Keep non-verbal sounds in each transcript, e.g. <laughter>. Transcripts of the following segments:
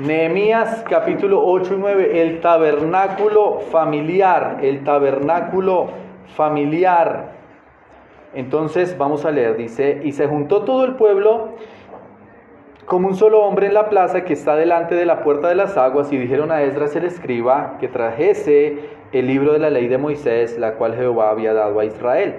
Nehemías capítulo 8 y 9, el tabernáculo familiar, el tabernáculo familiar. Entonces vamos a leer, dice, y se juntó todo el pueblo como un solo hombre en la plaza que está delante de la puerta de las aguas y dijeron a Esdras el escriba que trajese el libro de la ley de Moisés, la cual Jehová había dado a Israel.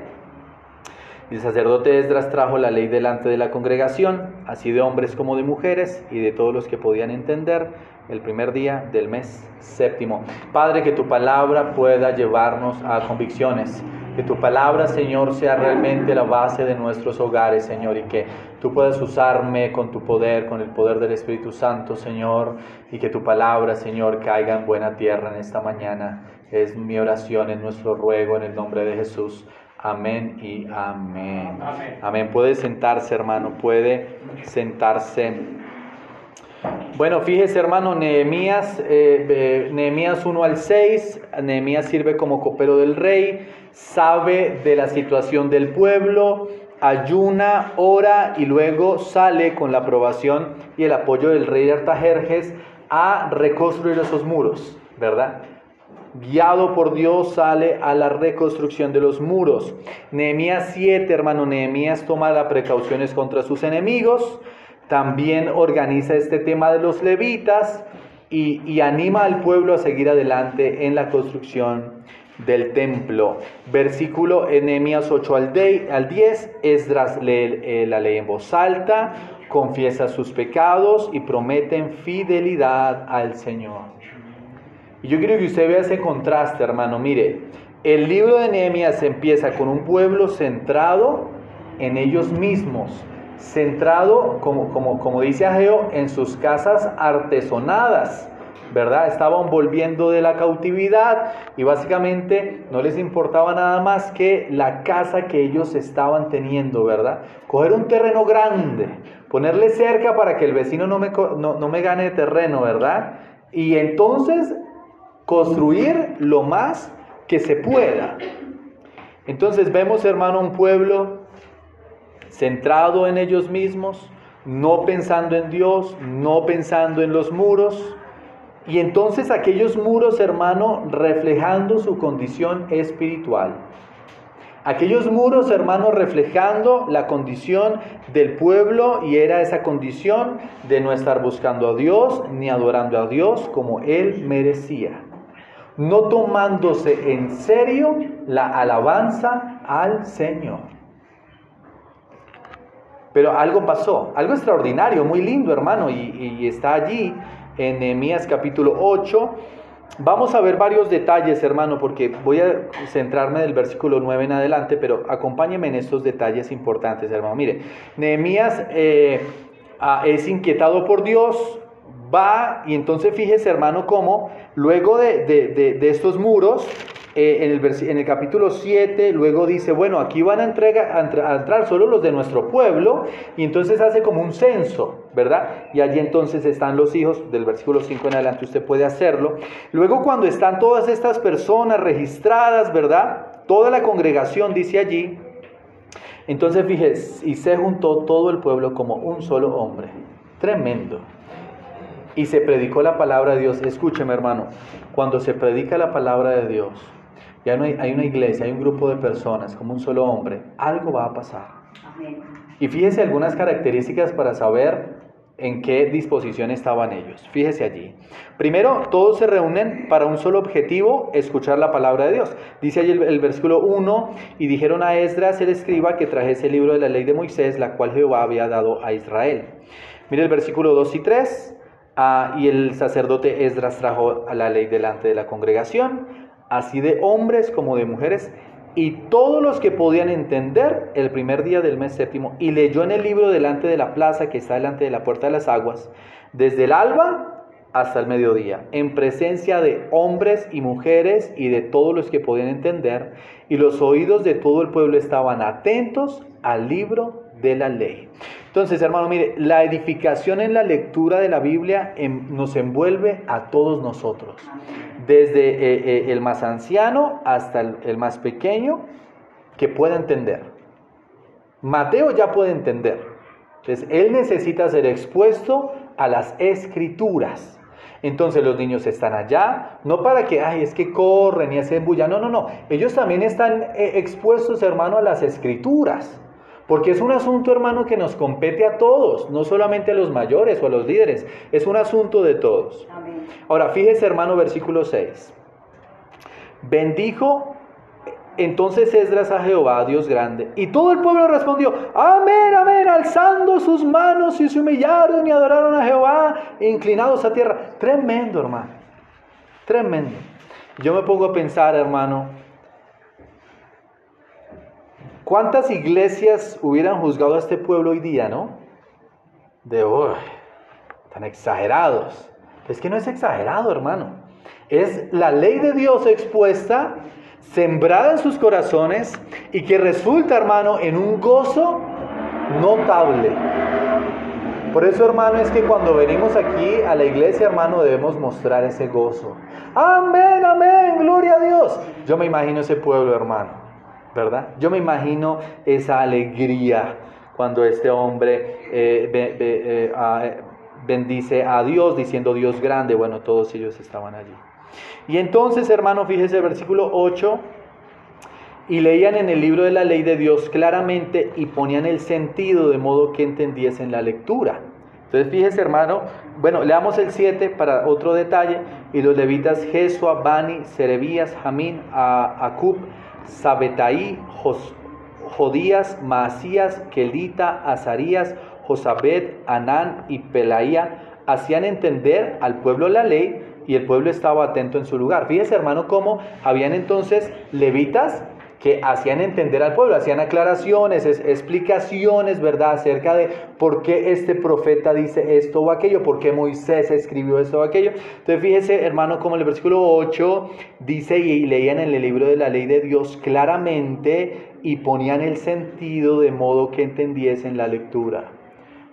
El sacerdote Esdras trajo la ley delante de la congregación, así de hombres como de mujeres y de todos los que podían entender, el primer día del mes séptimo. Padre, que tu palabra pueda llevarnos a convicciones que tu palabra, Señor, sea realmente la base de nuestros hogares, Señor, y que tú puedas usarme con tu poder, con el poder del Espíritu Santo, Señor, y que tu palabra, Señor, caiga en buena tierra en esta mañana. Es mi oración, es nuestro ruego en el nombre de Jesús. Amén y amén. Amén. amén. Puede sentarse, hermano, puede sentarse. Bueno, fíjese hermano, Nehemías, eh, Nehemías 1 al 6, Nehemías sirve como copero del rey, sabe de la situación del pueblo, ayuna, ora y luego sale con la aprobación y el apoyo del rey de Artajerjes a reconstruir esos muros, ¿verdad? Guiado por Dios sale a la reconstrucción de los muros. Nehemías 7, hermano, Nehemías toma las precauciones contra sus enemigos, también organiza este tema de los levitas y, anima al pueblo a seguir adelante en la construcción del templo. Versículo Enemías 8 al 10, Esdras lee eh, la ley en voz alta, confiesa sus pecados y prometen fidelidad al Señor. Y yo quiero que usted vea ese contraste, hermano. Mire, el libro de Nehemías empieza con un pueblo centrado en ellos mismos, centrado, como, como, como dice Ageo, en sus casas artesonadas ¿verdad? Estaban volviendo de la cautividad y básicamente no les importaba nada más que la casa que ellos estaban teniendo, ¿verdad? Coger un terreno grande, ponerle cerca para que el vecino no me, no, me gane terreno, ¿verdad? Y entonces construir lo más que se pueda. Entonces vemos, hermano, un pueblo centrado en ellos mismos, no pensando en Dios, no pensando en los muros, y entonces aquellos muros, hermano, reflejando su condición espiritual. Aquellos muros, hermano, reflejando la condición del pueblo y era esa condición de no estar buscando a Dios ni adorando a Dios como Él merecía. No tomándose en serio la alabanza al Señor. Pero algo pasó, algo extraordinario, muy lindo, hermano, y, está allí en Nehemías capítulo 8. Vamos a ver varios detalles, hermano, porque voy a centrarme del versículo 9 en adelante, pero acompáñeme en estos detalles importantes, hermano. Mire, Nehemías eh, ah, es inquietado por Dios, va y entonces fíjese, hermano, cómo luego de, de estos muros, eh, en, el en, el capítulo 7, luego dice, bueno, aquí van a, entrega, a, entrar solo los de nuestro pueblo, y entonces hace como un censo, ¿verdad? Y allí entonces están los hijos, del versículo 5 en adelante usted puede hacerlo. Luego cuando están todas estas personas registradas, ¿verdad? Toda la congregación dice allí, entonces fíjese, y se juntó todo el pueblo como un solo hombre. Tremendo. Y se predicó la palabra de Dios. Escúcheme hermano, cuando se predica la palabra de Dios, ya no hay, hay, una iglesia, hay un grupo de personas, como un solo hombre, algo va a pasar. Y fíjese algunas características para saber en qué disposición estaban ellos. Fíjese allí. Primero, todos se reúnen para un solo objetivo, escuchar la palabra de Dios. Dice allí el, versículo 1, y dijeron a Esdras el escriba que trajese el libro de la ley de Moisés, la cual Jehová había dado a Israel. Mire el versículo 2 y 3. Ah, y el sacerdote Esdras trajo a la ley delante de la congregación así de hombres como de mujeres, y todos los que podían entender el primer día del mes séptimo, y leyó en el libro delante de la plaza que está delante de la puerta de las aguas, desde el alba hasta el mediodía, en presencia de hombres y mujeres y de todos los que podían entender, y los oídos de todo el pueblo estaban atentos al libro de la ley. Entonces, hermano, mire, la edificación en la lectura de la Biblia em, nos envuelve a todos nosotros desde eh, eh, el más anciano hasta el, más pequeño, que pueda entender. Mateo ya puede entender. Entonces, él necesita ser expuesto a las escrituras. Entonces los niños están allá, no para que, ay, es que corren y hacen bulla, no, no, no, ellos también están eh, expuestos, hermano, a las escrituras. Porque es un asunto, hermano, que nos compete a todos, no solamente a los mayores o a los líderes, es un asunto de todos. Ahora, fíjese, hermano, versículo 6. Bendijo entonces Esdras a Jehová, Dios grande, y todo el pueblo respondió, amén, amén, alzando sus manos y se humillaron y adoraron a Jehová, inclinados a tierra. Tremendo, hermano, tremendo. Yo me pongo a pensar, hermano, ¿cuántas iglesias hubieran juzgado a este pueblo hoy día, no? De, hoy, tan exagerados. Es que no es exagerado, hermano. Es la ley de Dios expuesta sembrada en sus corazones y que resulta, hermano, en un gozo notable. Por eso, hermano, es que cuando venimos aquí a la iglesia, hermano, debemos mostrar ese gozo. Amén, amén, gloria a Dios. Yo me imagino ese pueblo, hermano, ¿verdad? Yo me imagino esa alegría cuando este hombre eh, eh, eh, bendice a Dios diciendo Dios grande. Bueno, todos ellos estaban allí. Y entonces, hermano, fíjese el versículo 8, y leían en el libro de la ley de Dios claramente y ponían el sentido de modo que entendiesen la lectura. Entonces, fíjese, hermano, bueno, leamos el 7 para otro detalle, y los levitas Jesua, Bani, Serebías, Jamín, Acub, Sabetaí, Jodías, Maasías, Kelita, Azarías, Josabet, Anán y Pelaía hacían entender al pueblo la ley y el pueblo estaba atento en su lugar. Fíjese, hermano, cómo habían entonces levitas que hacían entender al pueblo, hacían aclaraciones, explicaciones, ¿verdad?, acerca de por qué este profeta dice esto o aquello, por qué Moisés escribió esto o aquello. Entonces, fíjese, hermano, como el versículo 8 dice, y leían en el libro de la ley de Dios claramente y ponían el sentido de modo que entendiesen la lectura.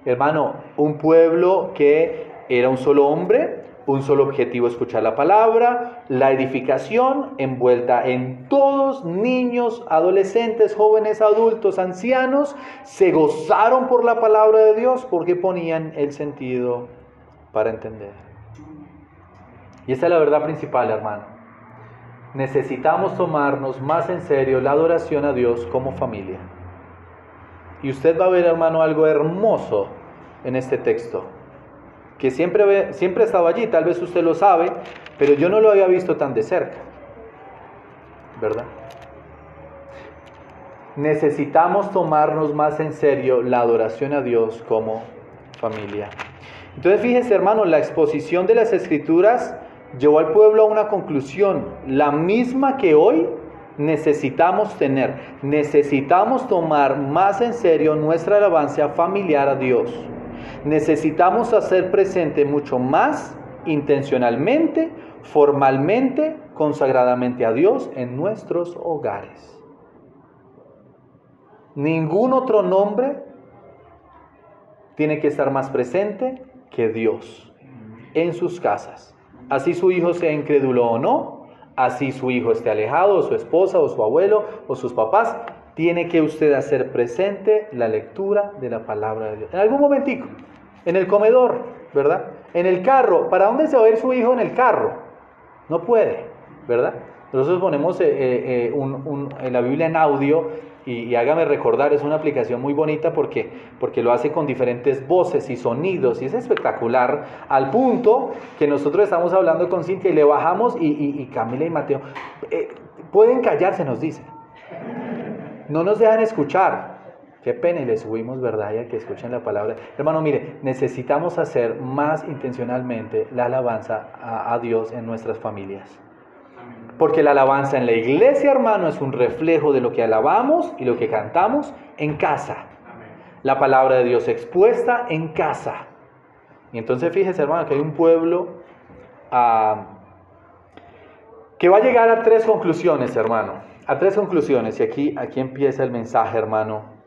Hermano, un pueblo que era un solo hombre, un solo objetivo, escuchar la palabra, la edificación envuelta en todos, niños, adolescentes, jóvenes, adultos, ancianos, se gozaron por la palabra de Dios porque ponían el sentido para entender. Y esa es la verdad principal, hermano. Necesitamos tomarnos más en serio la adoración a Dios como familia. Y usted va a ver, hermano, algo hermoso en este texto que siempre, siempre estaba allí, tal vez usted lo sabe, pero yo no lo había visto tan de cerca, ¿verdad? Necesitamos tomarnos más en serio la adoración a Dios como familia. Entonces fíjese hermano, la exposición de las escrituras llevó al pueblo a una conclusión, la misma que hoy necesitamos tener. Necesitamos tomar más en serio nuestra alabanza familiar a Dios necesitamos hacer presente mucho más intencionalmente, formalmente, consagradamente a Dios en nuestros hogares. Ningún otro nombre tiene que estar más presente que Dios en sus casas. Así su hijo sea incrédulo o no, así su hijo esté alejado, o su esposa, o su abuelo, o sus papás, tiene que usted hacer presente la lectura de la palabra de Dios. En algún momentico, en el comedor, ¿verdad? En el carro. ¿Para dónde se va a ir su hijo en el carro? No puede, ¿verdad? Nosotros ponemos eh, eh, eh, la Biblia en audio y, hágame recordar, es una aplicación muy bonita porque, porque lo hace con diferentes voces y sonidos y es espectacular al punto que nosotros estamos hablando con Cintia y le bajamos y, y, y Camila y Mateo pueden callarse, nos dice. No nos dejan escuchar. Qué pena y le subimos, ¿verdad? Ya que escuchen la palabra. Hermano, mire, necesitamos hacer más intencionalmente la alabanza a, Dios en nuestras familias. Porque la alabanza en la iglesia, hermano, es un reflejo de lo que alabamos y lo que cantamos en casa. La palabra de Dios expuesta en casa. Y entonces fíjese, hermano, que hay un pueblo ah, que va a llegar a tres conclusiones, hermano. A tres conclusiones. Y aquí, aquí empieza el mensaje, hermano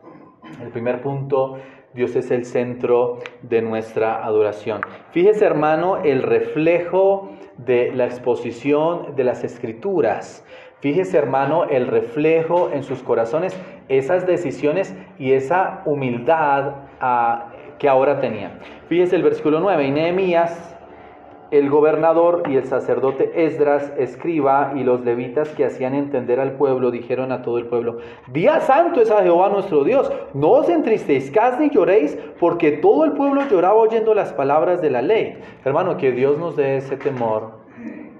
el primer punto, Dios es el centro de nuestra adoración. Fíjese hermano el reflejo de la exposición de las escrituras. Fíjese hermano el reflejo en sus corazones, esas decisiones y esa humildad ah, que ahora tenían. Fíjese el versículo 9, y Nehemías el gobernador y el sacerdote Esdras, escriba, y los levitas que hacían entender al pueblo, dijeron a todo el pueblo, Día santo es a Jehová nuestro Dios, no os entristezcáis ni lloréis, porque todo el pueblo lloraba oyendo las palabras de la ley. Hermano, que Dios nos dé ese temor,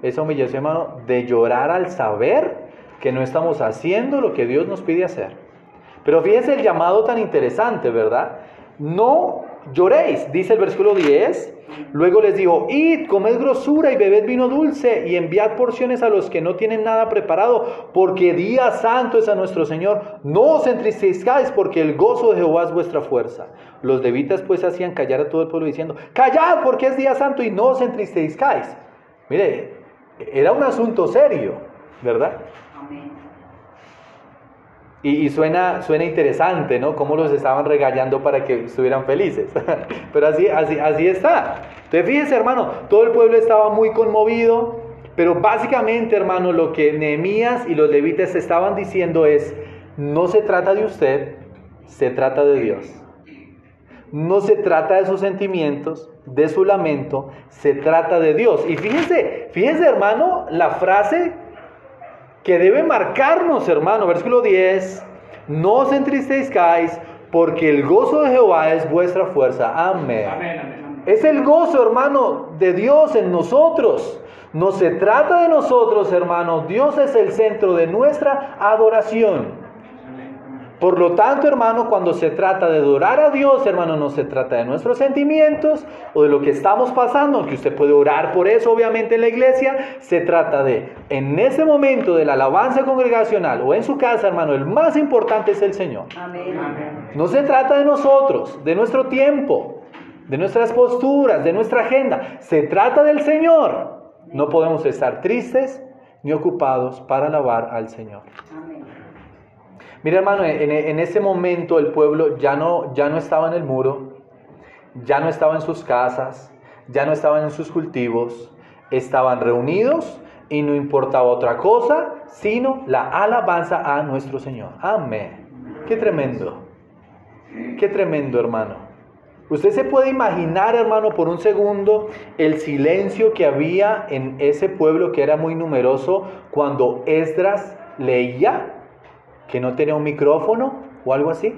esa humillación, hermano, de llorar al saber que no estamos haciendo lo que Dios nos pide hacer. Pero fíjense el llamado tan interesante, ¿verdad? No lloréis, dice el versículo 10. Luego les dijo, id, comed grosura y bebed vino dulce y enviad porciones a los que no tienen nada preparado, porque día santo es a nuestro Señor. No os entristezcáis, porque el gozo de Jehová es vuestra fuerza. Los levitas pues hacían callar a todo el pueblo diciendo, callad porque es día santo y no os entristezcáis. Mire, era un asunto serio, ¿verdad? Y, suena, suena interesante, ¿no? Cómo los estaban regañando para que estuvieran felices. <laughs> pero así, así, así está. Entonces fíjense, hermano, todo el pueblo estaba muy conmovido, pero básicamente, hermano, lo que Nehemías y los levitas estaban diciendo es, no se trata de usted, se trata de Dios. No se trata de sus sentimientos, de su lamento, se trata de Dios. Y fíjense, fíjense, hermano, la frase que debe marcarnos, hermano. Versículo 10, no os entristezcáis, porque el gozo de Jehová es vuestra fuerza. Amén. Es el gozo, hermano, de Dios en nosotros. No se trata de nosotros, hermano. Dios es el centro de nuestra adoración. Por lo tanto, hermano, cuando se trata de adorar a Dios, hermano, no se trata de nuestros sentimientos o de lo que estamos pasando, aunque usted puede orar por eso, obviamente, en la iglesia, se trata de, en ese momento de la alabanza congregacional o en su casa, hermano, el más importante es el Señor. No se trata de nosotros, de nuestro tiempo, de nuestras posturas, de nuestra agenda, se trata del Señor. No podemos estar tristes ni ocupados para alabar al Señor. Mira hermano, en, ese momento el pueblo ya no, ya no estaba en el muro, ya no estaba en sus casas, ya no estaban en sus cultivos, estaban reunidos y no importaba otra cosa sino la alabanza a nuestro Señor. Amén. Qué tremendo. Qué tremendo hermano. Usted se puede imaginar, hermano, por un segundo el silencio que había en ese pueblo que era muy numeroso cuando Esdras leía que no tenía un micrófono o algo así.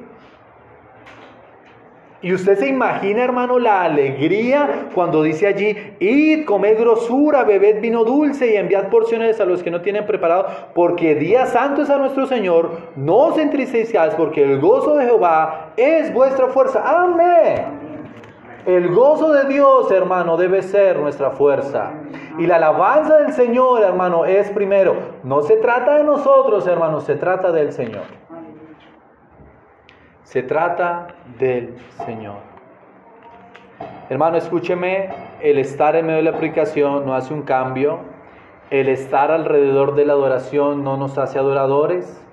Y usted se imagina, hermano, la alegría cuando dice allí, id, comed grosura, bebed vino dulce y enviad porciones a los que no tienen preparado, porque día santo es a nuestro Señor, no os entristezcáis, porque el gozo de Jehová es vuestra fuerza. Amén. El gozo de Dios, hermano, debe ser nuestra fuerza. Y la alabanza del Señor, hermano, es primero. No se trata de nosotros, hermano, se trata del Señor. Se trata del Señor. Hermano, escúcheme, el estar en medio de la aplicación no hace un cambio. El estar alrededor de la adoración no nos hace adoradores.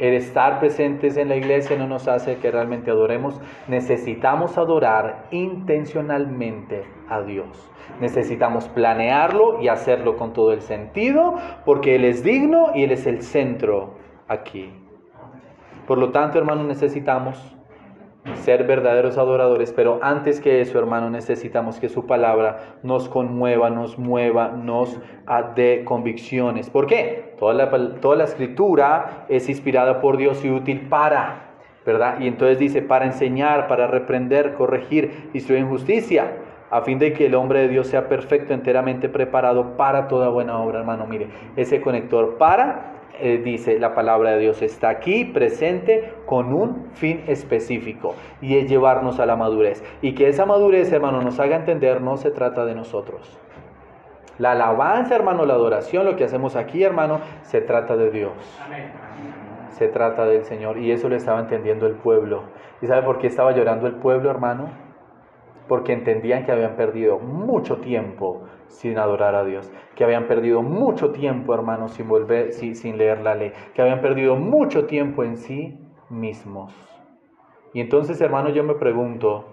El estar presentes en la iglesia no nos hace que realmente adoremos. Necesitamos adorar intencionalmente a Dios. Necesitamos planearlo y hacerlo con todo el sentido, porque Él es digno y Él es el centro aquí. Por lo tanto, hermanos, necesitamos ser verdaderos adoradores, pero antes que eso, hermano, necesitamos que su palabra nos conmueva, nos mueva, nos dé convicciones. ¿Por qué? Toda la, toda la escritura es inspirada por Dios y útil para, ¿verdad? Y entonces dice, para enseñar, para reprender, corregir, instruir en justicia, a fin de que el hombre de Dios sea perfecto, enteramente preparado para toda buena obra, hermano. Mire, ese conector para eh, dice la palabra de Dios, está aquí presente con un fin específico y es llevarnos a la madurez. Y que esa madurez, hermano, nos haga entender, no se trata de nosotros. La alabanza, hermano, la adoración, lo que hacemos aquí, hermano, se trata de Dios. Se trata del Señor. Y eso lo estaba entendiendo el pueblo. ¿Y sabe por qué estaba llorando el pueblo, hermano? Porque entendían que habían perdido mucho tiempo sin adorar a Dios, que habían perdido mucho tiempo, hermanos, sin volver, sin, leer la ley, que habían perdido mucho tiempo en sí mismos. Y entonces, hermanos, yo me pregunto,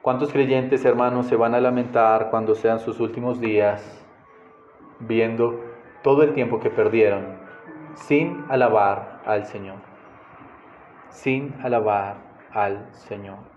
¿cuántos creyentes, hermanos, se van a lamentar cuando sean sus últimos días viendo todo el tiempo que perdieron sin alabar al Señor? Sin alabar al Señor.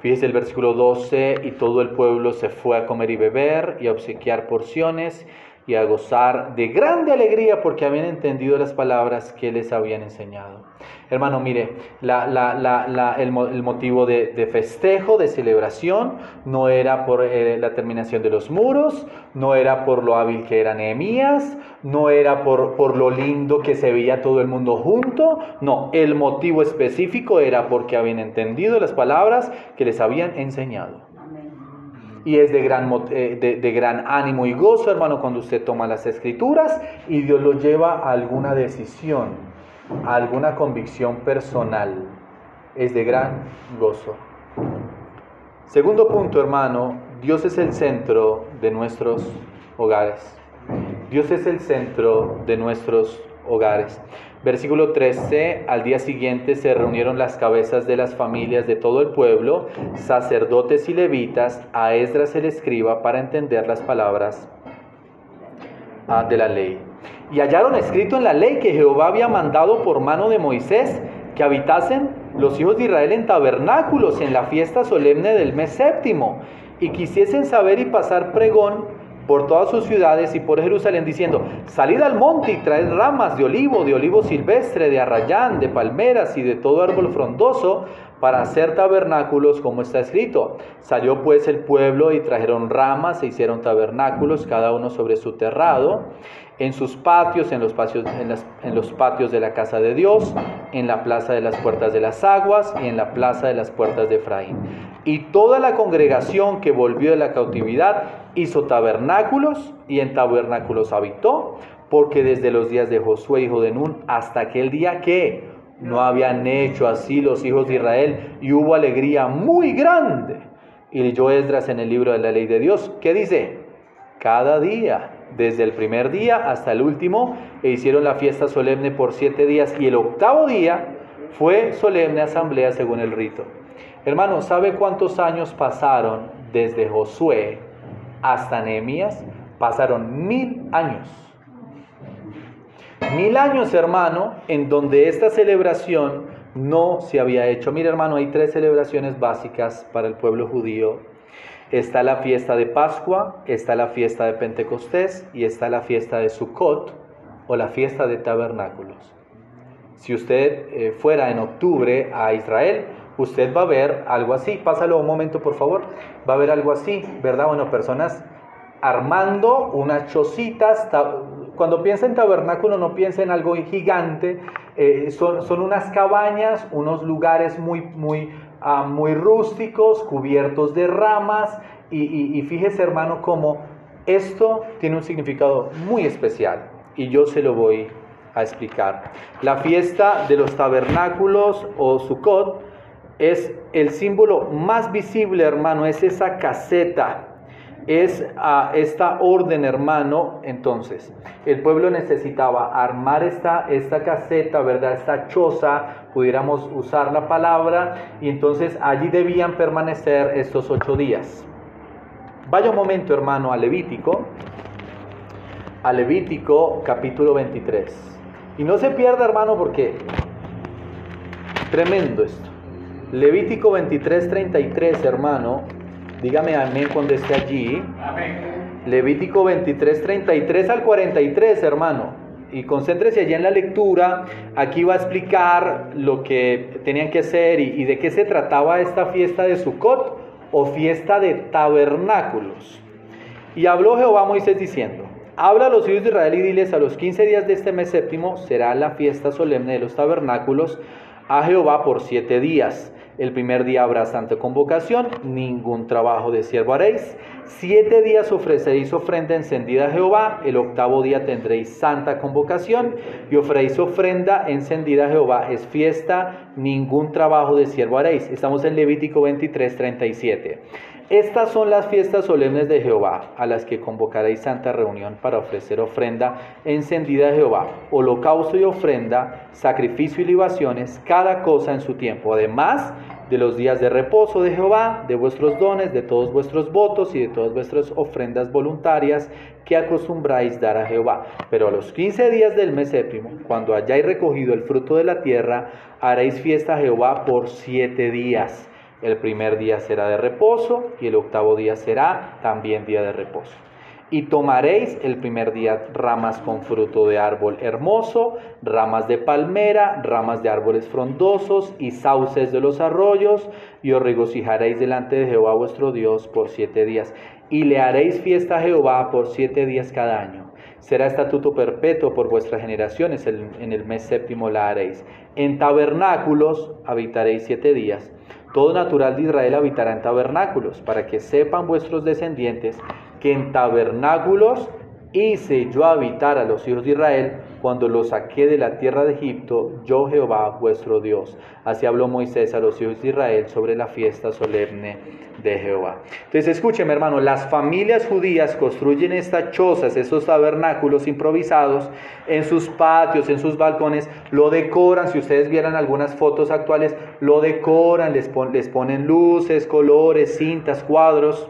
Fíjese el versículo 12, y todo el pueblo se fue a comer y beber y a obsequiar porciones y a gozar de grande alegría porque habían entendido las palabras que les habían enseñado. Hermano, mire, el, motivo de, festejo, de celebración, no era por eh, la terminación de los muros, no era por lo hábil que era Nehemías, no era por, por lo lindo que se veía todo el mundo junto, no, el motivo específico era porque habían entendido las palabras que les habían enseñado. Y es de gran, eh, de, gran ánimo y gozo, hermano, cuando usted toma las escrituras y Dios lo lleva a alguna decisión, a alguna convicción personal. Es de gran gozo. Segundo punto, hermano, Dios es el centro de nuestros hogares. Dios es el centro de nuestros hogares. Versículo 13, al día siguiente se reunieron las cabezas de las familias de todo el pueblo, sacerdotes y levitas, a Esdras el escriba, para entender las palabras ah, de la ley. Y hallaron escrito en la ley que Jehová había mandado por mano de Moisés que habitasen los hijos de Israel en tabernáculos en la fiesta solemne del mes séptimo, y quisiesen saber y pasar pregón por todas sus ciudades y por Jerusalén, diciendo, salid al monte y traed ramas de olivo, de olivo silvestre, de arrayán, de palmeras y de todo árbol frondoso, para hacer tabernáculos como está escrito. Salió pues el pueblo y trajeron ramas e hicieron tabernáculos, cada uno sobre su terrado, en sus patios, en los patios, en, los patios de la casa de Dios, en la plaza de las puertas de las aguas y en la plaza de las puertas de Efraín. Y toda la congregación que volvió de la cautividad hizo tabernáculos y en tabernáculos habitó, porque desde los días de Josué, hijo de Nun, hasta aquel día que no habían hecho así los hijos de Israel y hubo alegría muy grande. Y leyó Esdras en el libro de la ley de Dios, ¿qué dice? Cada día, desde el primer día hasta el último, e hicieron la fiesta solemne por siete días y el octavo día fue solemne asamblea según el rito. Hermano, ¿sabe cuántos años pasaron desde Josué hasta Nehemías? Pasaron mil años. Mil años, hermano, en donde esta celebración no se había hecho. Mira, hermano, hay tres celebraciones básicas para el pueblo judío. Está la fiesta de Pascua, está la fiesta de Pentecostés y está la fiesta de Sukkot o la fiesta de tabernáculos. Si usted eh, fuera en octubre a Israel, usted va a ver algo así. Pásalo un momento, por favor. Va a ver algo así, ¿verdad? Bueno, personas armando unas chocitas, cuando piensa en tabernáculo no piensa en algo gigante, eh, son, son, unas cabañas, unos lugares muy, muy, muy rústicos, cubiertos de ramas, y, y, fíjese hermano como esto tiene un significado muy especial, y yo se lo voy a explicar. La fiesta de los tabernáculos o Sukkot es el símbolo más visible, hermano, es esa caseta es a esta orden, hermano. Entonces, el pueblo necesitaba armar esta, esta caseta, ¿verdad? Esta choza, pudiéramos usar la palabra, y entonces allí debían permanecer estos ocho días. Vaya un momento, hermano, a Levítico, a Levítico capítulo 23. Y no se pierda, hermano, porque tremendo esto. Levítico 23, 33, hermano, Dígame amén cuando esté allí. Levítico 23, 33 al 43, hermano. Y concéntrese allí en la lectura. Aquí va a explicar lo que tenían que hacer y, de qué se trataba esta fiesta de Sukkot o fiesta de tabernáculos. Y habló Jehová a Moisés diciendo, Habla a los hijos de Israel y diles, a los 15 días de este mes séptimo será la fiesta solemne de los tabernáculos a Jehová por siete días. El primer día habrá santa convocación, ningún trabajo de siervo haréis. Siete días ofreceréis ofrenda encendida a Jehová, el octavo día tendréis santa convocación y ofrecéis ofrenda encendida a Jehová. Es fiesta, ningún trabajo de siervo haréis. Estamos en Levítico 23, 37. Estas son las fiestas solemnes de Jehová, a las que convocaréis santa reunión para ofrecer ofrenda encendida a Jehová, holocausto y ofrenda, sacrificio y libaciones, cada cosa en su tiempo. Además de los días de reposo de Jehová, de vuestros dones, de todos vuestros votos y de todas vuestras ofrendas voluntarias que acostumbráis dar a Jehová. Pero a los quince días del mes séptimo, cuando hayáis recogido el fruto de la tierra, haréis fiesta a Jehová por siete días El primer día será de reposo y el octavo día será también día de reposo. Y tomaréis el primer día ramas con fruto de árbol hermoso, ramas de palmera, ramas de árboles frondosos y sauces de los arroyos, y os regocijaréis delante de Jehová vuestro Dios por siete días. Y le haréis fiesta a Jehová por siete días cada año. Será estatuto perpetuo por vuestras generaciones, en el mes séptimo la haréis. En tabernáculos habitaréis siete días. Todo natural de Israel habitará en tabernáculos, para que sepan vuestros descendientes que en tabernáculos hice yo habitar a los hijos de Israel cuando los saqué de la tierra de Egipto, yo Jehová vuestro Dios. Así habló Moisés a los hijos de Israel sobre la fiesta solemne de Jehová. Entonces escúcheme hermano, las familias judías construyen estas chozas, estos tabernáculos improvisados en sus patios, en sus balcones, lo decoran, si ustedes vieran algunas fotos actuales, lo decoran, les, les ponen luces, colores, cintas, cuadros.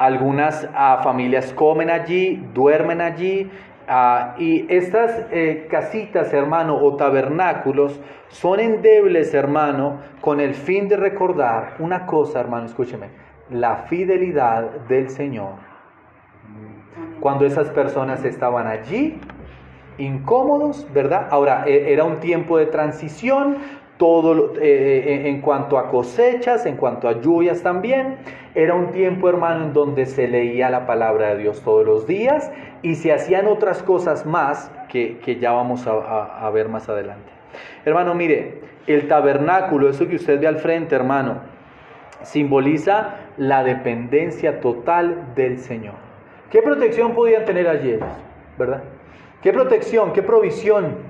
Algunas ah, familias comen allí, duermen allí. Ah, y estas eh, casitas, hermano, o tabernáculos son endebles, hermano, con el fin de recordar una cosa, hermano, escúcheme, la fidelidad del Señor. Cuando esas personas estaban allí, incómodos, ¿verdad? Ahora, e, era un tiempo de transición, todo eh, eh, en cuanto a cosechas, en cuanto a lluvias también. Era un tiempo, hermano, en donde se leía la palabra de Dios todos los días y se hacían otras cosas más que, ya vamos a, ver más adelante. Hermano, mire, el tabernáculo, eso que usted ve al frente, hermano, simboliza la dependencia total del Señor. ¿Qué protección podían tener allí? ¿Verdad? ¿Qué protección? ¿Qué provisión?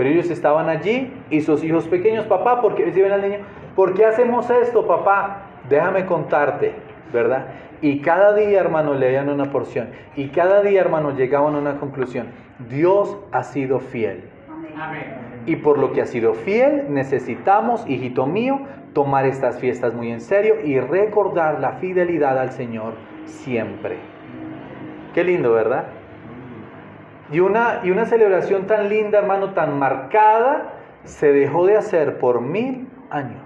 Pero ellos estaban allí y sus hijos pequeños, papá, ¿por qué, al niño, ¿por qué hacemos esto, papá? Déjame contarte, ¿verdad? Y cada día, hermano, leían una porción. Y cada día, hermano, llegaban a una conclusión. Dios ha sido fiel. Y por lo que ha sido fiel, necesitamos, hijito mío, tomar estas fiestas muy en serio y recordar la fidelidad al Señor siempre. Qué lindo, ¿verdad? Y una, y una celebración tan linda, hermano, tan marcada, se dejó de hacer por mil años.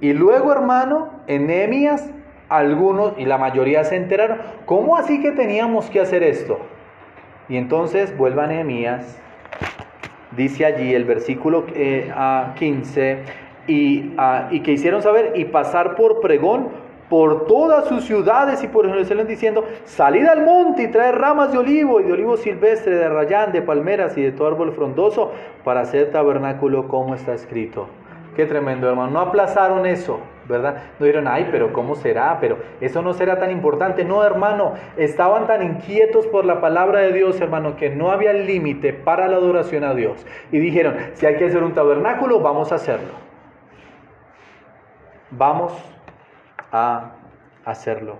Y luego, hermano, en algunos y la mayoría se enteraron, ¿cómo así que teníamos que hacer esto? Y entonces vuelva a Nehemías, dice allí el versículo 15, eh, y, y que hicieron saber y pasar por pregón por todas sus ciudades y por Jerusalén diciendo, salid al monte y traed ramas de olivo y de olivo silvestre, de rayán, de palmeras y de todo árbol frondoso para hacer tabernáculo como está escrito. Qué tremendo, hermano. No aplazaron eso, ¿verdad? No dijeron, ay, pero ¿cómo será? Pero eso no será tan importante. No, hermano, estaban tan inquietos por la palabra de Dios, hermano, que no había límite para la adoración a Dios. Y dijeron, si hay que hacer un tabernáculo, vamos a hacerlo. Vamos a hacerlo.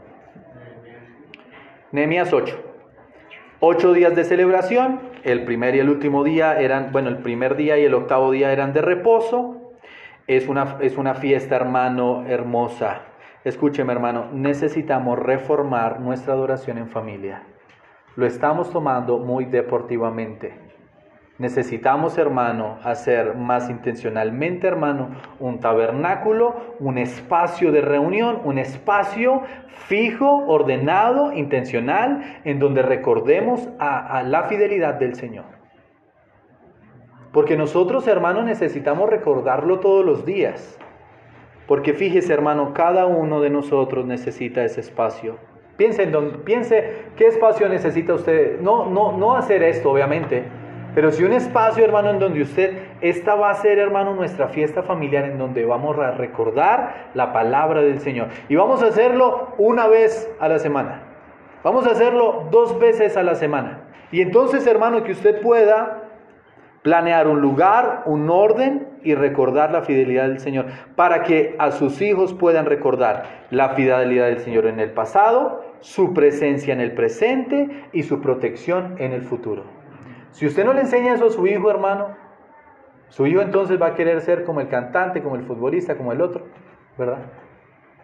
Nehemías 8. Ocho días de celebración, el primer y el último día eran, bueno, el primer día y el octavo día eran de reposo. Es una, es una fiesta, hermano, hermosa. Escúcheme, hermano, necesitamos reformar nuestra adoración en familia. Lo estamos tomando muy deportivamente. Necesitamos, hermano, hacer más intencionalmente, hermano, un tabernáculo, un espacio de reunión, un espacio fijo, ordenado, intencional, en donde recordemos a, la fidelidad del Señor. Porque nosotros, hermano, necesitamos recordarlo todos los días. Porque fíjese, hermano, cada uno de nosotros necesita ese espacio. Piense, en piense qué espacio necesita usted. No, no, no hacer esto, obviamente pero si un espacio, hermano, en donde usted, esta va a ser, hermano, nuestra fiesta familiar, en donde vamos a recordar la palabra del Señor. Y vamos a hacerlo una vez a la semana. Vamos a hacerlo dos veces a la semana. Y entonces, hermano, que usted pueda planear un lugar, un orden y recordar la fidelidad del Señor, para que a sus hijos puedan recordar la fidelidad del Señor en el pasado, su presencia en el presente y su protección en el futuro. Si usted no le enseña eso a su hijo, hermano, su hijo entonces va a querer ser como el cantante, como el futbolista, como el otro, ¿verdad?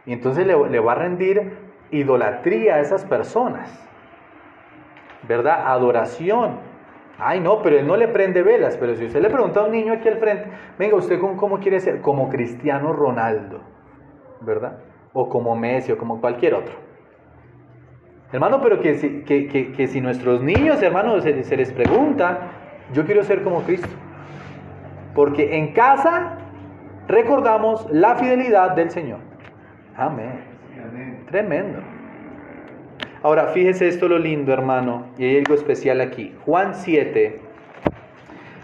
Y entonces le, va a rendir idolatría a esas personas, ¿verdad? Adoración. Ay, no, pero él no le prende velas. Pero si usted le pregunta a un niño aquí al frente, venga, ¿usted cómo, cómo quiere ser? Como Cristiano Ronaldo, ¿verdad? O como Messi o como cualquier otro. Hermano, pero que si, que, que, que si nuestros niños, hermanos, se, se les pregunta, yo quiero ser como Cristo. Porque en casa recordamos la fidelidad del Señor. Amén. Tremendo. Ahora, fíjese esto lo lindo, hermano, y hay algo especial aquí. Juan 7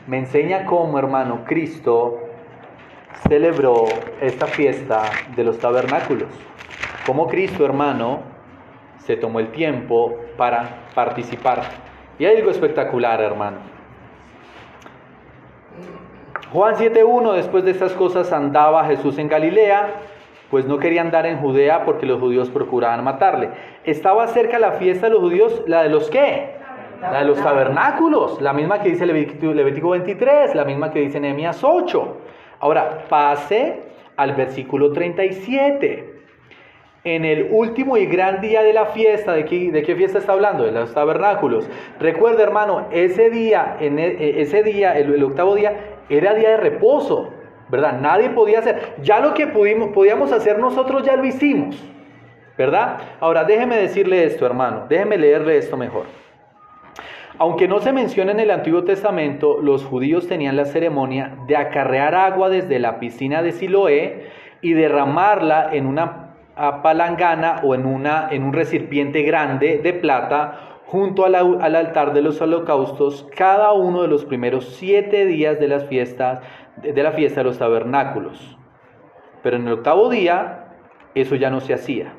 me enseña cómo, hermano, Cristo celebró esta fiesta de los tabernáculos. Cómo Cristo, hermano, se tomó el tiempo para participar. Y hay algo espectacular, hermano. Juan 7.1, después de estas cosas andaba Jesús en Galilea, pues no quería andar en Judea porque los judíos procuraban matarle. Estaba cerca la fiesta de los judíos, la de los qué? La de los tabernáculos, la misma que dice Levítico 23, la misma que dice Nehemías 8. Ahora, pase al versículo 37. En el último y gran día de la fiesta, ¿de qué, de qué fiesta está hablando? De los tabernáculos. Recuerda, hermano, ese día, en e, ese día, el, el octavo día, era día de reposo, ¿verdad? Nadie podía hacer. Ya lo que pudimos, podíamos hacer nosotros ya lo hicimos, ¿verdad? Ahora, déjeme decirle esto, hermano, déjeme leerle esto mejor. Aunque no se menciona en el Antiguo Testamento, los judíos tenían la ceremonia de acarrear agua desde la piscina de Siloé y derramarla en una palangana o en, una, en un recipiente grande de plata junto al, al, altar de los holocaustos cada uno de los primeros siete días de las fiestas de la fiesta de los tabernáculos. Pero en el octavo día eso ya no se hacía.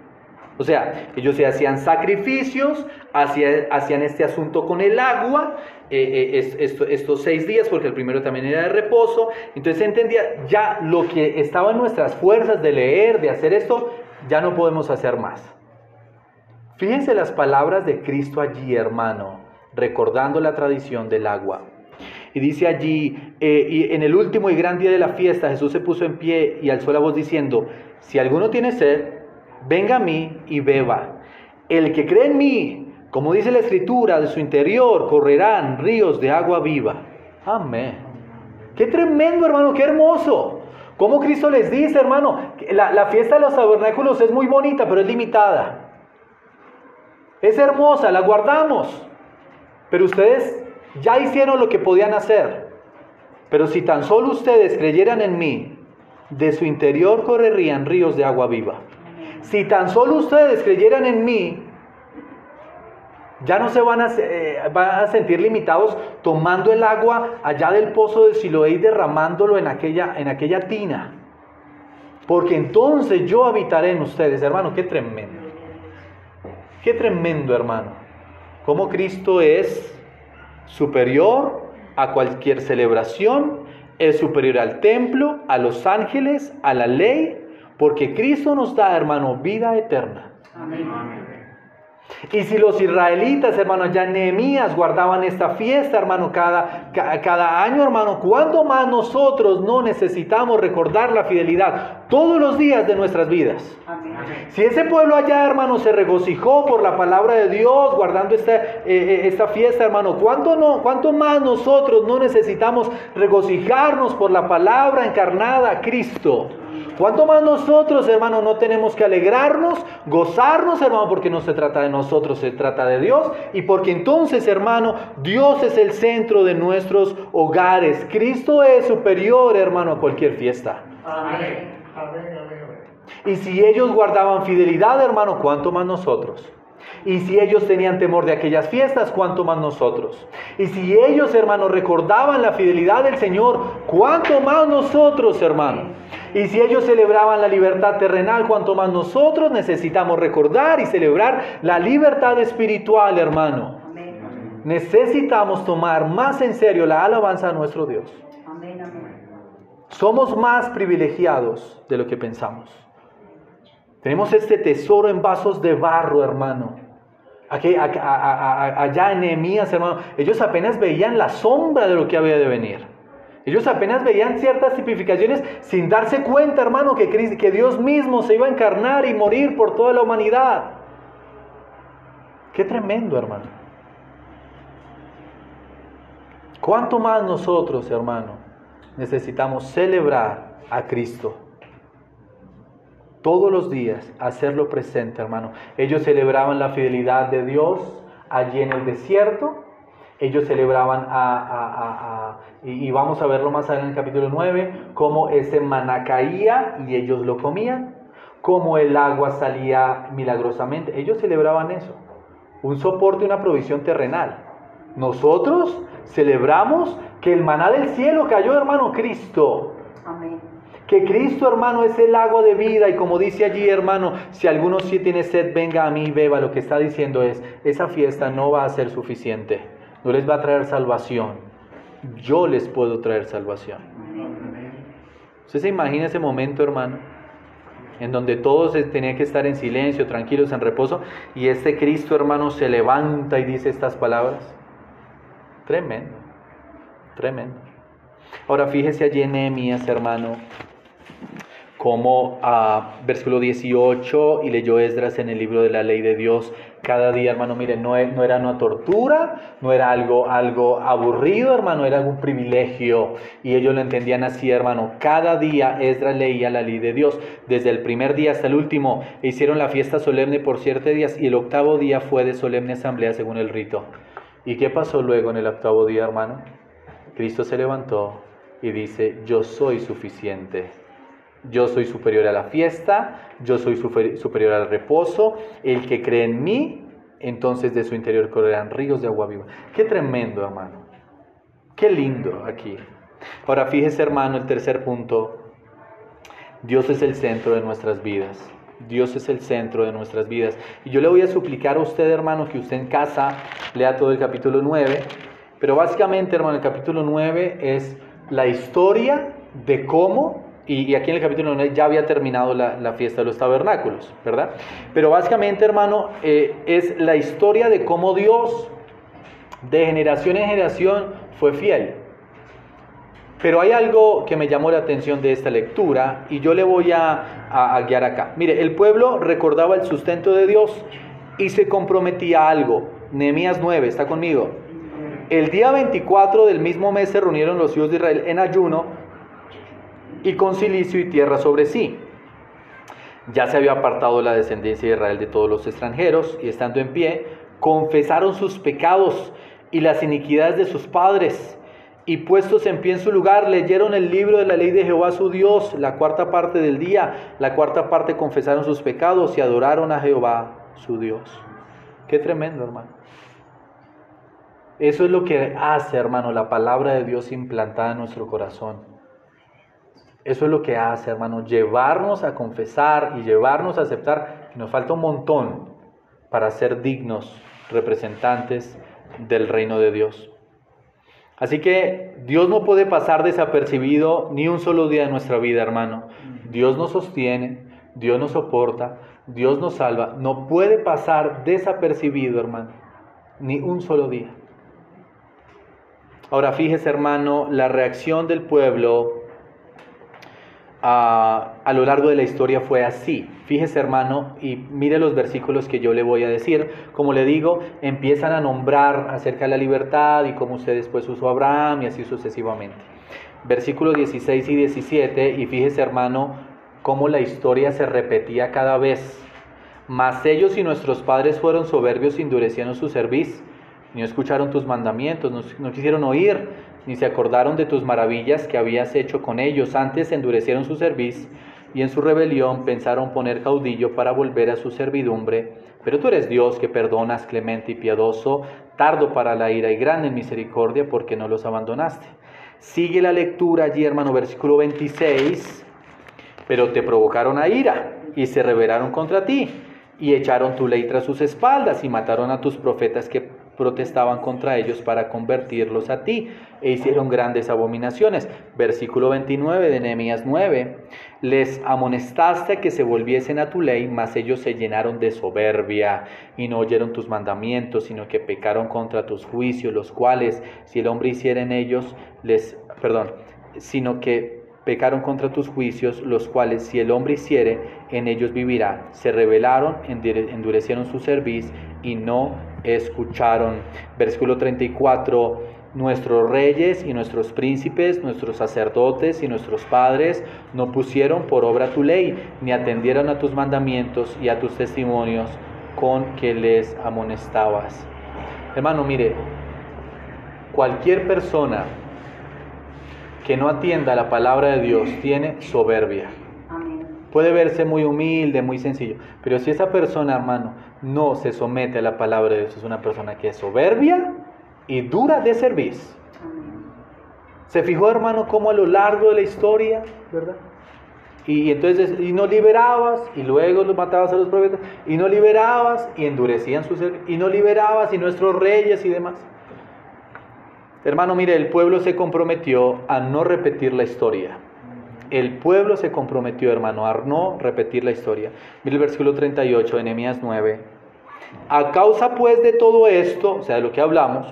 O sea, ellos se hacían sacrificios, hacían, este asunto con el agua, eh, eh, estos seis días, porque el primero también era de reposo. Entonces se entendía ya lo que estaba en nuestras fuerzas de leer, de hacer esto, ya no podemos hacer más. Fíjense las palabras de Cristo allí, hermano, recordando la tradición del agua. Y dice allí, eh, y en el último y gran día de la fiesta, Jesús se puso en pie y alzó la voz diciendo, si alguno tiene sed, venga a mí y beba. El que cree en mí, como dice la escritura, de su interior correrán ríos de agua viva. Amén. Qué tremendo, hermano, qué hermoso. Como Cristo les dice, hermano, la, la fiesta de los tabernáculos es muy bonita, pero es limitada. Es hermosa, la guardamos. Pero ustedes ya hicieron lo que podían hacer. Pero si tan solo ustedes creyeran en mí, de su interior correrían ríos de agua viva. Si tan solo ustedes creyeran en mí, ya no se van a, eh, van a, sentir limitados tomando el agua allá del pozo de Siloé y derramándolo en aquella, en aquella tina. Porque entonces yo habitaré en ustedes, hermano, qué tremendo. Qué tremendo, hermano. Cómo Cristo es superior a cualquier celebración, es superior al templo, a los ángeles, a la ley, porque Cristo nos da, hermano, vida eterna. Amén. Y si los israelitas, hermano, ya Nehemías guardaban esta fiesta, hermano, cada, cada año, hermano, ¿cuánto más nosotros no necesitamos recordar la fidelidad todos los días de nuestras vidas? Amén. Si ese pueblo allá, hermano, se regocijó por la palabra de Dios, guardando esta, eh, eh, esta fiesta, hermano, ¿cuánto, no, ¿cuánto más nosotros no necesitamos regocijarnos por la palabra encarnada, Cristo? ¿Cuánto más nosotros, hermano, no tenemos que alegrarnos, gozarnos, hermano, porque no se trata de nosotros, se trata de Dios? Y porque entonces, hermano, Dios es el centro de nuestros hogares. Cristo es superior, hermano, a cualquier fiesta. Amén. Amén, amén. Y si ellos guardaban fidelidad, hermano, ¿cuánto más nosotros? Y si ellos tenían temor de aquellas fiestas, cuánto más nosotros. Y si ellos, hermanos, recordaban la fidelidad del Señor, cuánto más nosotros, hermano. Y si ellos celebraban la libertad terrenal, cuánto más nosotros necesitamos recordar y celebrar la libertad espiritual, hermano. Necesitamos tomar más en serio la alabanza a nuestro Dios. Somos más privilegiados de lo que pensamos. Tenemos este tesoro en vasos de barro, hermano. Aquí, allá en hermano, ellos apenas veían la sombra de lo que había de venir. Ellos apenas veían ciertas tipificaciones sin darse cuenta, hermano, que, que Dios mismo se iba a encarnar y morir por toda la humanidad. Qué tremendo, hermano. ¿Cuánto más nosotros, hermano, necesitamos celebrar a Cristo? Todos los días, hacerlo presente, hermano. Ellos celebraban la fidelidad de Dios allí en el desierto. Ellos celebraban a, y, vamos a verlo más adelante en el capítulo 9, cómo ese maná caía y ellos lo comían, cómo el agua salía milagrosamente. Ellos celebraban eso, un soporte, una provisión terrenal. Nosotros celebramos que el maná del cielo cayó, hermano Cristo. Amén. Que Cristo, hermano, es el agua de vida y como dice allí, hermano, si alguno sí tiene sed, venga a mí y beba. Lo que está diciendo es, esa fiesta no va a ser suficiente, no les va a traer salvación. Yo les puedo traer salvación. ¿Usted se imagina ese momento, hermano? En donde todos tenían que estar en silencio, tranquilos, en reposo, y este Cristo, hermano, se levanta y dice estas palabras. Tremendo, tremendo. Ahora fíjese allí en Nehemías, hermano, como a versículo 18 y leyó Esdras en el libro de la ley de Dios cada día, hermano, mire, no, era una tortura, no era algo, algo aburrido, hermano, era algún privilegio y ellos lo entendían así, hermano. Cada día Esdras leía la ley de Dios, desde el primer día hasta el último, e hicieron la fiesta solemne por siete días y el octavo día fue de solemne asamblea según el rito. ¿Y qué pasó luego en el octavo día, hermano? Cristo se levantó y dice, yo soy suficiente. Yo soy superior a la fiesta, yo soy superior al reposo. El que cree en mí, entonces de su interior correrán ríos de agua viva. Qué tremendo, hermano. Qué lindo aquí. Ahora fíjese, hermano, el tercer punto. Dios es el centro de nuestras vidas. Dios es el centro de nuestras vidas. Y yo le voy a suplicar a usted, hermano, que usted en casa lea todo el capítulo 9. Pero básicamente, hermano, el capítulo 9 es la historia de cómo, y, aquí en el capítulo 9 ya había terminado la, fiesta de los tabernáculos, ¿verdad? Pero básicamente, hermano, eh, es la historia de cómo Dios, de generación en generación, fue fiel. Pero hay algo que me llamó la atención de esta lectura y yo le voy a, a, guiar acá. Mire, el pueblo recordaba el sustento de Dios y se comprometía a algo. Nehemías 9, ¿está conmigo? El día 24 del mismo mes se reunieron los hijos de Israel en ayuno y con silicio y tierra sobre sí. Ya se había apartado la descendencia de Israel de todos los extranjeros y estando en pie, confesaron sus pecados y las iniquidades de sus padres y puestos en pie en su lugar, leyeron el libro de la ley de Jehová su Dios, la cuarta parte del día, la cuarta parte confesaron sus pecados y adoraron a Jehová su Dios. Qué tremendo, hermano. Eso es lo que hace, hermano, la palabra de Dios implantada en nuestro corazón. Eso es lo que hace, hermano, llevarnos a confesar y llevarnos a aceptar que nos falta un montón para ser dignos representantes del reino de Dios. Así que Dios no puede pasar desapercibido ni un solo día de nuestra vida, hermano. Dios nos sostiene, Dios nos soporta, Dios nos salva. No puede pasar desapercibido, hermano, ni un solo día. Ahora fíjese, hermano, la reacción del pueblo a, lo largo de la historia fue así. Fíjese hermano y mire los versículos que yo le voy a decir. Como le digo, empiezan a nombrar acerca de la libertad y cómo usted después usó Abraham y así sucesivamente. Versículos 16 y 17 y fíjese hermano cómo la historia se repetía cada vez. Mas ellos y nuestros padres fueron soberbios y endurecieron su cerviz. No escucharon tus mandamientos, no quisieron oír ni se acordaron de tus maravillas que habías hecho con ellos. Antes endurecieron su cerviz y en su rebelión pensaron poner caudillo para volver a su servidumbre. Pero tú eres Dios que perdonas, clemente y piadoso, tardo para la ira y grande en misericordia, porque no los abandonaste. Sigue la lectura allí, hermano, versículo 26. Pero te provocaron a ira y se rebelaron contra ti y echaron tu ley tras sus espaldas y mataron a tus profetas que protestaban contra ellos para convertirlos a ti e hicieron grandes abominaciones. Versículo 29 de Nehemías 9. Les amonestaste que se volviesen a tu ley, mas ellos se llenaron de soberbia y no oyeron tus mandamientos, sino que pecaron contra tus juicios, los cuales, si el hombre hiciera en ellos, les, perdón, sino que pecaron contra tus juicios, los cuales si el hombre hiciere, en ellos vivirá. Se rebelaron, endurecieron su cerviz y no escucharon. Versículo 34 nuestros reyes y nuestros príncipes, nuestros sacerdotes y nuestros padres no pusieron por obra tu ley, ni atendieron a tus mandamientos y a tus testimonios con que les amonestabas. Hermano, mire, cualquier persona que no atienda la palabra de Dios tiene soberbia. Puede verse muy humilde, muy sencillo, pero si esa persona, hermano, no se somete a la palabra de Dios, es una persona que es soberbia y dura de servir. Se fijó, hermano, cómo a lo largo de la historia, ¿verdad? Y, entonces, y no liberabas, y luego los matabas a los profetas, y no liberabas, y endurecían su ser, y no liberabas, y nuestros reyes y demás. Hermano, mire, el pueblo se comprometió a no repetir la historia. El pueblo se comprometió, hermano, a no repetir la historia. Mire el versículo 38 de Nehemías 9. A causa pues de todo esto, o sea, de lo que hablamos,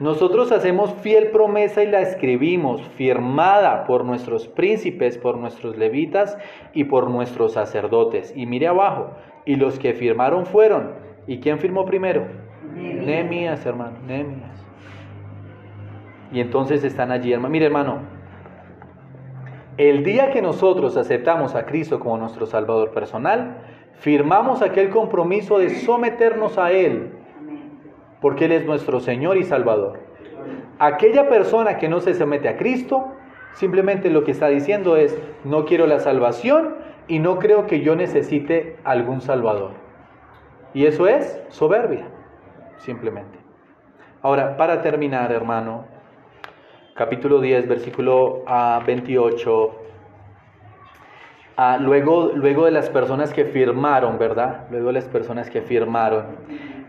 nosotros hacemos fiel promesa y la escribimos, firmada por nuestros príncipes, por nuestros levitas y por nuestros sacerdotes. Y mire abajo, y los que firmaron fueron. ¿Y quién firmó primero? Nehemías, hermano, Nehemías. Y entonces están allí, hermano. Mire, hermano, el día que nosotros aceptamos a Cristo como nuestro Salvador personal, firmamos aquel compromiso de someternos a Él porque Él es nuestro Señor y Salvador. Aquella persona que no se somete a Cristo, simplemente lo que está diciendo es, no quiero la salvación y no creo que yo necesite algún Salvador. Y eso es soberbia, simplemente. Ahora, para terminar, hermano, capítulo 10, versículo 28. Ah, ah, luego, luego de las personas que firmaron, ¿verdad? Luego de las personas que firmaron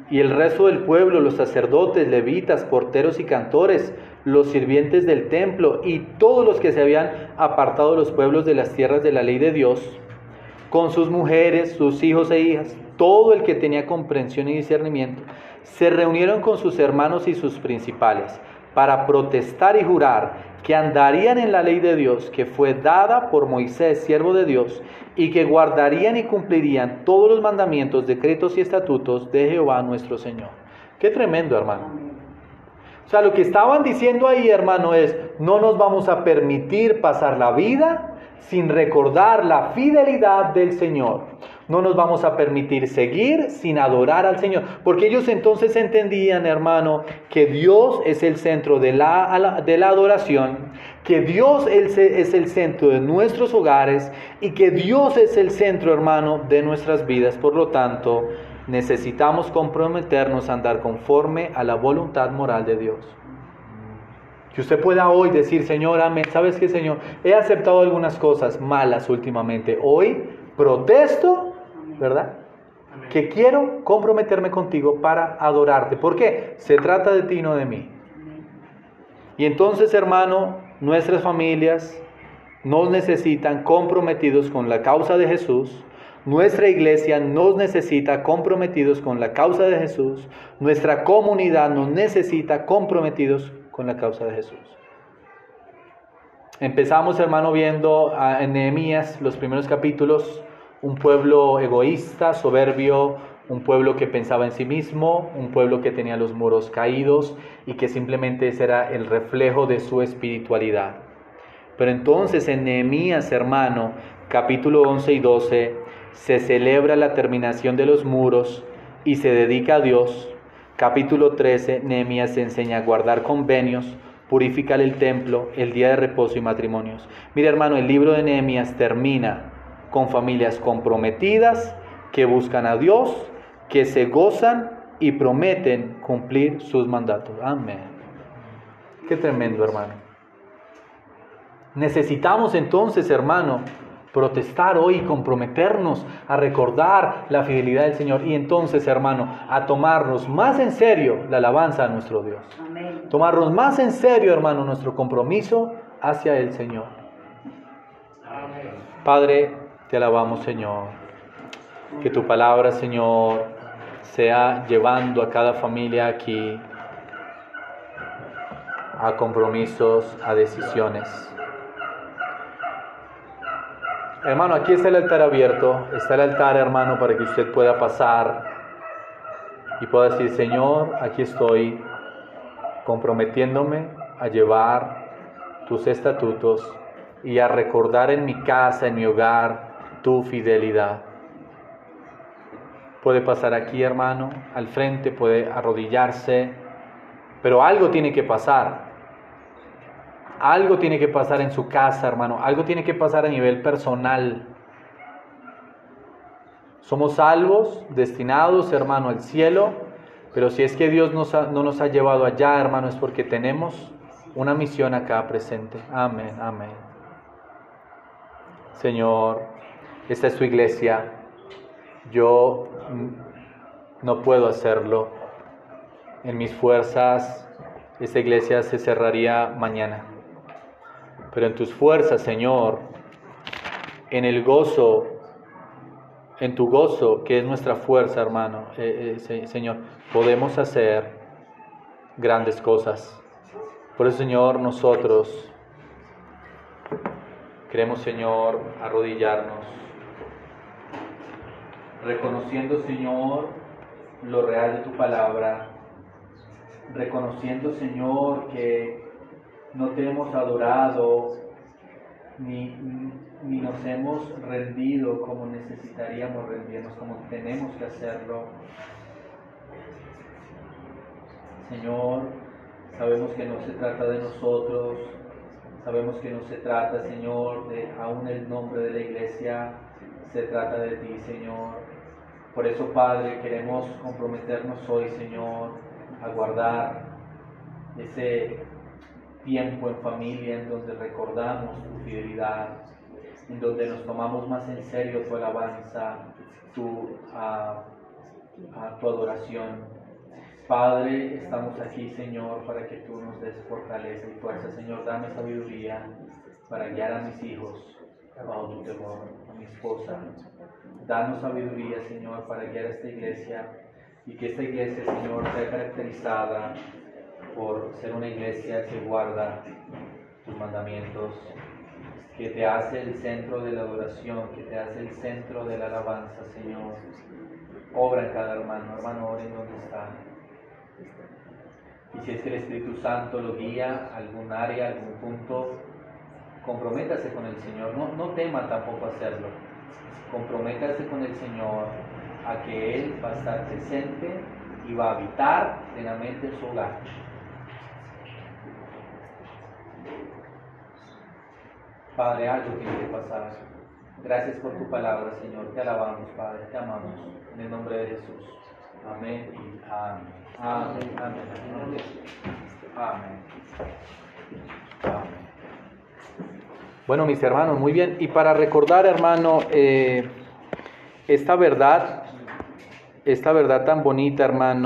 y el resto del pueblo, los sacerdotes, levitas, porteros y cantores, los sirvientes del templo y todos los que se habían apartado de los pueblos de las tierras de la ley de Dios, con sus mujeres, sus hijos e hijas, todo el que tenía comprensión y discernimiento, se reunieron con sus hermanos y sus principales para protestar y jurar que andarían en la ley de Dios que fue dada por Moisés, siervo de Dios, y que guardarían y cumplirían todos los mandamientos, decretos y estatutos de Jehová nuestro Señor. Qué tremendo, hermano. O sea, lo que estaban diciendo ahí, hermano, es, no nos vamos a permitir pasar la vida sin recordar la fidelidad del Señor. No nos vamos a permitir seguir sin adorar al Señor. Porque ellos entonces entendían, hermano, que Dios es el centro de la, de la adoración, que Dios es el centro de nuestros hogares y que Dios es el centro, hermano, de nuestras vidas. Por lo tanto, necesitamos comprometernos a andar conforme a la voluntad moral de Dios. Que usted pueda hoy decir, Señor, amén. ¿Sabes qué, Señor? He aceptado algunas cosas malas últimamente. Hoy protesto, ¿verdad? Que quiero comprometerme contigo para adorarte. ¿Por qué? Se trata de ti, no de mí. Y entonces, hermano, nuestras familias nos necesitan comprometidos con la causa de Jesús. Nuestra iglesia nos necesita comprometidos con la causa de Jesús. Nuestra comunidad nos necesita comprometidos con la causa de Jesús. Empezamos, hermano, viendo en Nehemías los primeros capítulos, un pueblo egoísta, soberbio, un pueblo que pensaba en sí mismo, un pueblo que tenía los muros caídos y que simplemente ese era el reflejo de su espiritualidad. Pero entonces en Nehemías, hermano, capítulo 11 y 12, se celebra la terminación de los muros y se dedica a Dios Capítulo 13, Nehemías enseña a guardar convenios, purificar el templo, el día de reposo y matrimonios. Mira hermano, el libro de Nehemías termina con familias comprometidas que buscan a Dios, que se gozan y prometen cumplir sus mandatos. Amén. Qué tremendo hermano. Necesitamos entonces, hermano, protestar hoy, comprometernos a recordar la fidelidad del Señor y entonces, hermano, a tomarnos más en serio la alabanza a nuestro Dios. Tomarnos más en serio, hermano, nuestro compromiso hacia el Señor. Padre, te alabamos, Señor. Que tu palabra, Señor, sea llevando a cada familia aquí a compromisos, a decisiones. Hermano, aquí está el altar abierto. Está el altar, hermano, para que usted pueda pasar y pueda decir, Señor, aquí estoy. comprometiéndome a llevar tus estatutos y a recordar en mi casa, en mi hogar, tu fidelidad. Puede pasar aquí, hermano, al frente, puede arrodillarse, pero algo tiene que pasar. Algo tiene que pasar en su casa, hermano. Algo tiene que pasar a nivel personal. Somos salvos, destinados, hermano, al cielo, pero si es que Dios no nos ha llevado allá, hermano, es porque tenemos una misión acá presente. Amén, amén. Señor, esta es tu iglesia. Yo no puedo hacerlo. En mis fuerzas, esta iglesia se cerraría mañana. Pero en tus fuerzas, Señor, en el gozo, en tu gozo, que es nuestra fuerza, hermano, eh, eh, Señor, podemos hacer grandes cosas. Por eso, Señor, nosotros queremos, Señor, arrodillarnos, reconociendo, Señor, lo real de tu palabra, reconociendo, Señor, que no te hemos adorado ni, ni nos hemos rendido como necesitaríamos rendirnos, como tenemos que hacerlo. Señor, sabemos que no se trata de nosotros, sabemos que no se trata, Señor, de aún el nombre de la iglesia, se trata de ti, Señor. Por eso, Padre, queremos comprometernos hoy, Señor, a guardar ese tiempo en familia en donde recordamos tu fidelidad, en donde nos tomamos más en serio tu alabanza, tu, a, tu adoración. Padre, estamos aquí, Señor, para que tú nos des fortaleza y fuerza. Señor, dame sabiduría para guiar a mis hijos bajo tu temor, a mi esposa, Danos sabiduría, Señor, para guiar a esta iglesia y que esta iglesia, Señor, sea caracterizada por ser una iglesia que guarda tus mandamientos, que te hace el centro de la adoración, que te hace el centro de la alabanza, Señor. Obra cada hermano, hermano, ore en donde está. Y si es que el Espíritu Santo lo guía a algún área, algún punto, comprométase con el Señor. No, no tema tampoco hacerlo comprométase con el Señor a que Él va a estar presente y va a habitar plenamente en su hogar. Padre, algo tiene que pasar. Gracias por tu palabra, Señor. Te alabamos, Padre. Te amamos. En el nombre de Jesús. Amén y amén. Amén. Amén. Amén. Bueno, mis hermanos, muy bien. Y para recordar, hermano, eh, esta verdad, esta verdad tan bonita, hermano.